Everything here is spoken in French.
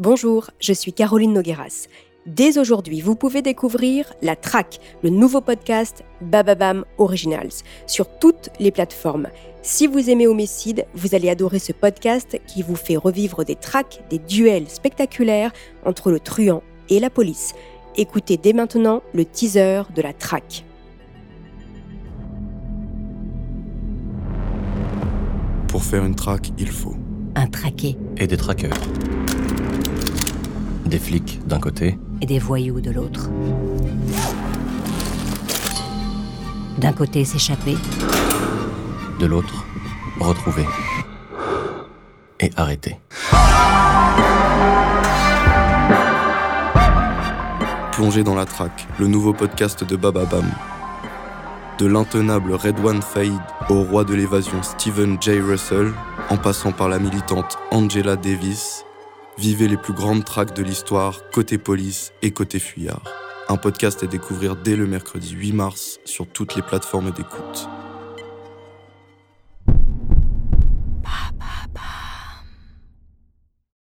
Bonjour, je suis Caroline Nogueras. Dès aujourd'hui, vous pouvez découvrir La Traque, le nouveau podcast Bababam Originals, sur toutes les plateformes. Si vous aimez Homicide, vous allez adorer ce podcast qui vous fait revivre des traques, des duels spectaculaires entre le truand et la police. Écoutez dès maintenant le teaser de La Traque. Pour faire une traque, il faut un traqué et des traqueurs. Des flics d'un côté et des voyous de l'autre. D'un côté s'échapper, de l'autre retrouver et arrêter. Plongez dans la traque, le nouveau podcast de Bababam. De l'intenable Redwan Faïd au roi de l'évasion Stephen J. Russell, en passant par la militante Angela Davis, Vivez les plus grandes tracks de l'histoire, côté police et côté fuyard. Un podcast à découvrir dès le mercredi 8 mars sur toutes les plateformes d'écoute.